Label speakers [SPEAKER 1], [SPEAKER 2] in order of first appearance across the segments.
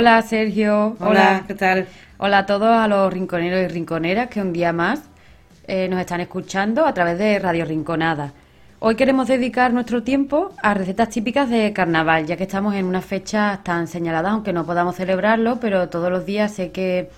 [SPEAKER 1] Hola Sergio.
[SPEAKER 2] Hola, ¿qué tal?
[SPEAKER 1] Hola a todos, a los rinconeros y rinconeras que un día más eh, nos están escuchando a través de Radio Rinconada. Hoy queremos dedicar nuestro tiempo a recetas típicas de carnaval, ya que estamos en unas fechas tan señaladas, aunque no podamos celebrarlo, pero todos los días sé que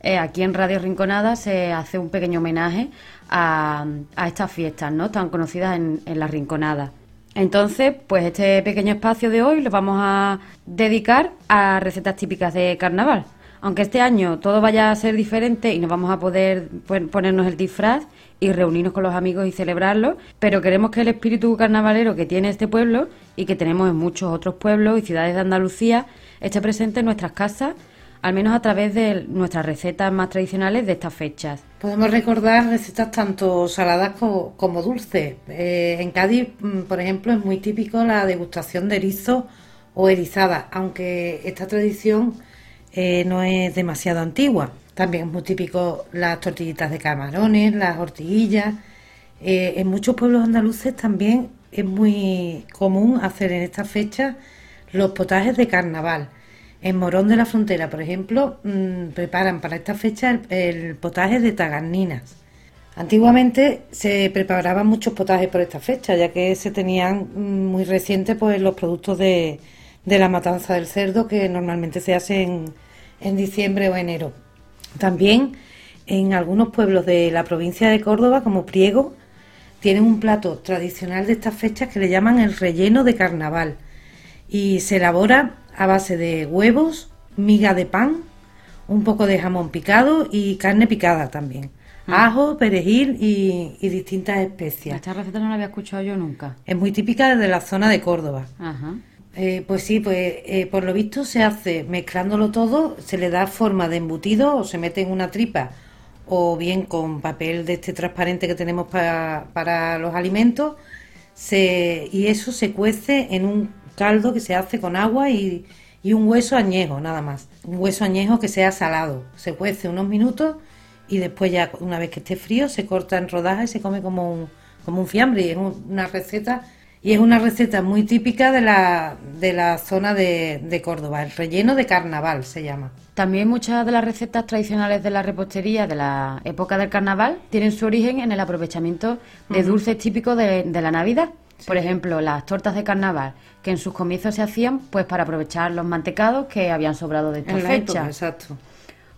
[SPEAKER 1] eh, aquí en Radio Rinconada se hace un pequeño homenaje a, estas fiestas, ¿no? Tan conocidas en, en la Rinconada. Entonces, pues este pequeño espacio de hoy lo vamos a dedicar a recetas típicas de carnaval. Aunque este año todo vaya a ser diferente y no vamos a poder ponernos el disfraz y reunirnos con los amigos y celebrarlo, pero queremos que el espíritu carnavalero que tiene este pueblo y que tenemos en muchos otros pueblos y ciudades de Andalucía esté presente en nuestras casas al menos a través de nuestras recetas más tradicionales de estas fechas.
[SPEAKER 2] Podemos recordar recetas tanto saladas como, dulces. Eh, en Cádiz, mm, por ejemplo, es muy típico la degustación de erizo o erizada, aunque esta tradición eh, no es demasiado antigua. También es muy típico las tortillitas de camarones, las hortiguillas. Eh, en muchos pueblos andaluces también es muy común hacer en esta fecha los potajes de carnaval. En Morón de la Frontera, por ejemplo, mm, preparan para esta fecha el, potaje de tagarninas. Antiguamente se preparaban muchos potajes por esta fecha, ya que se tenían mm, muy recientes pues, los productos de, la matanza del cerdo que normalmente se hacen en, diciembre o enero. También en algunos pueblos de la provincia de Córdoba, como Priego, tienen un plato tradicional de estas fechas que le llaman el relleno de carnaval y se elabora a base de huevos, miga de pan, un poco de jamón picado y carne picada también. Mm. Ajo, perejil y, distintas especias.
[SPEAKER 1] Esta receta no la había escuchado yo nunca.
[SPEAKER 2] Es muy típica de la zona de Córdoba. Eh, pues sí, pues eh, por lo visto se hace mezclándolo todo, se le da forma de embutido o se mete en una tripa o bien con papel de este transparente que tenemos para, para los alimentos se, y eso se cuece en un caldo que se hace con agua y, un hueso añejo, nada más. Un hueso añejo que sea salado. Se cuece unos minutos y después ya una vez que esté frío se corta en rodajas y se come como un, como un fiambre. Y es una receta y es una receta muy típica de la, de la zona de, de, Córdoba, el relleno de carnaval se llama.
[SPEAKER 1] También muchas de las recetas tradicionales de la repostería de la época del carnaval tienen su origen en el aprovechamiento de dulces típicos de, de la Navidad. Por ejemplo, las tortas de carnaval, que en sus comienzos se hacían pues para aprovechar los mantecados que habían sobrado de esta fecha.
[SPEAKER 2] exacto.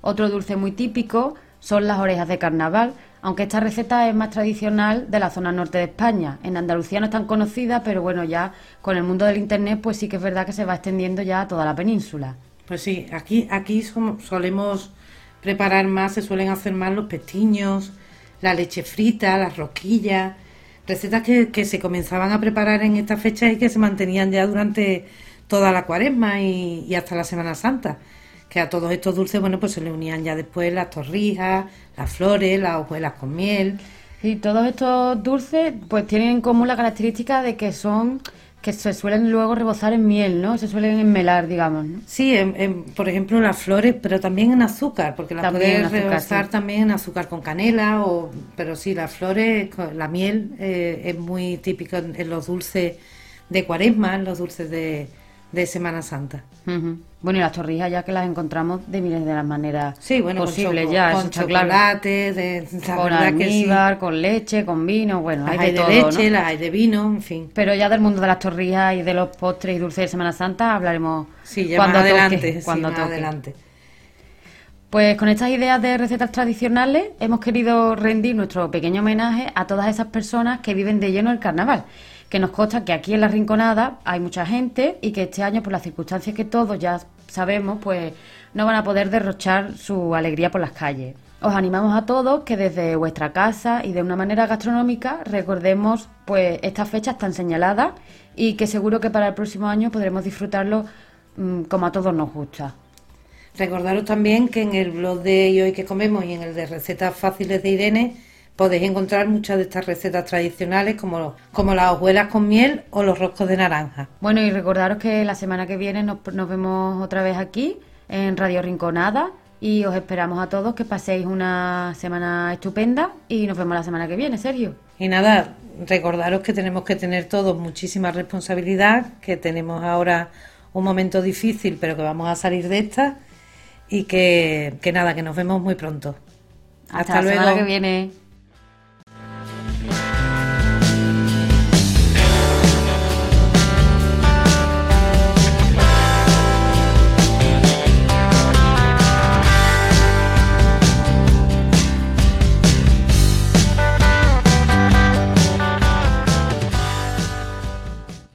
[SPEAKER 1] Otro dulce muy típico son las orejas de carnaval, aunque esta receta es más tradicional de la zona norte de España. En Andalucía no es tan conocida, pero bueno, ya con el mundo del internet pues sí que es verdad que se va extendiendo ya a toda la península.
[SPEAKER 2] Pues sí, aquí aquí solemos preparar más, se suelen hacer más los pestiños, la leche frita, las rosquillas recetas que, se comenzaban a preparar en esta fecha y que se mantenían ya durante toda la cuaresma y, hasta la Semana Santa. Que a todos estos dulces, bueno, pues se le unían ya después las torrijas, las flores, las hojuelas con miel.
[SPEAKER 1] Y todos estos dulces, pues tienen en común la característica de que son que se suelen luego rebozar en miel, ¿no? Se suelen enmelar, digamos, ¿no?
[SPEAKER 2] Sí, por ejemplo, las flores, pero también en azúcar, porque las puedes rebozar también en azúcar con canela, o, pero sí, las flores, la miel eh, es muy típica en los dulces de cuaresma, en los dulces de, de Semana Santa.
[SPEAKER 1] Bueno, y las torrijas ya que las encontramos de miles de las maneras
[SPEAKER 2] sí, bueno,
[SPEAKER 1] posibles ya,
[SPEAKER 2] con chocolate, de,
[SPEAKER 1] con almíbar, con leche, con vino, bueno,
[SPEAKER 2] hay de, leche, las hay de vino, en fin.
[SPEAKER 1] Pero ya del mundo de las torrijas y de los postres y dulces de Semana Santa hablaremos
[SPEAKER 2] sí, cuando adelante, cuando adelante.
[SPEAKER 1] Pues con estas ideas de recetas tradicionales hemos querido rendir nuestro pequeño homenaje a todas esas personas que viven de lleno el carnaval que nos consta que aquí en la Rinconada hay mucha gente y que este año, por las circunstancias que todos ya sabemos, pues no van a poder derrochar su alegría por las calles. Os animamos a todos que desde vuestra casa y de una manera gastronómica recordemos pues estas fechas tan señaladas y que seguro que para el próximo año podremos disfrutarlo mm, como a todos nos gusta.
[SPEAKER 2] Recordaros también que en el blog de Hoy que comemos y en el de recetas fáciles de Irene podéis encontrar muchas de estas recetas tradicionales como, como las hojuelas con miel o los roscos de naranja.
[SPEAKER 1] Bueno, y recordaros que la semana que viene nos, vemos otra vez aquí en Radio Rinconada y os esperamos a todos que paséis una semana estupenda y nos vemos la semana que viene, Sergio.
[SPEAKER 2] Y nada, recordaros que tenemos que tener todos muchísima responsabilidad, que tenemos ahora un momento difícil, pero que vamos a salir de esta y que, que nada, que nos vemos muy pronto.
[SPEAKER 1] Hasta, la luego. semana que viene.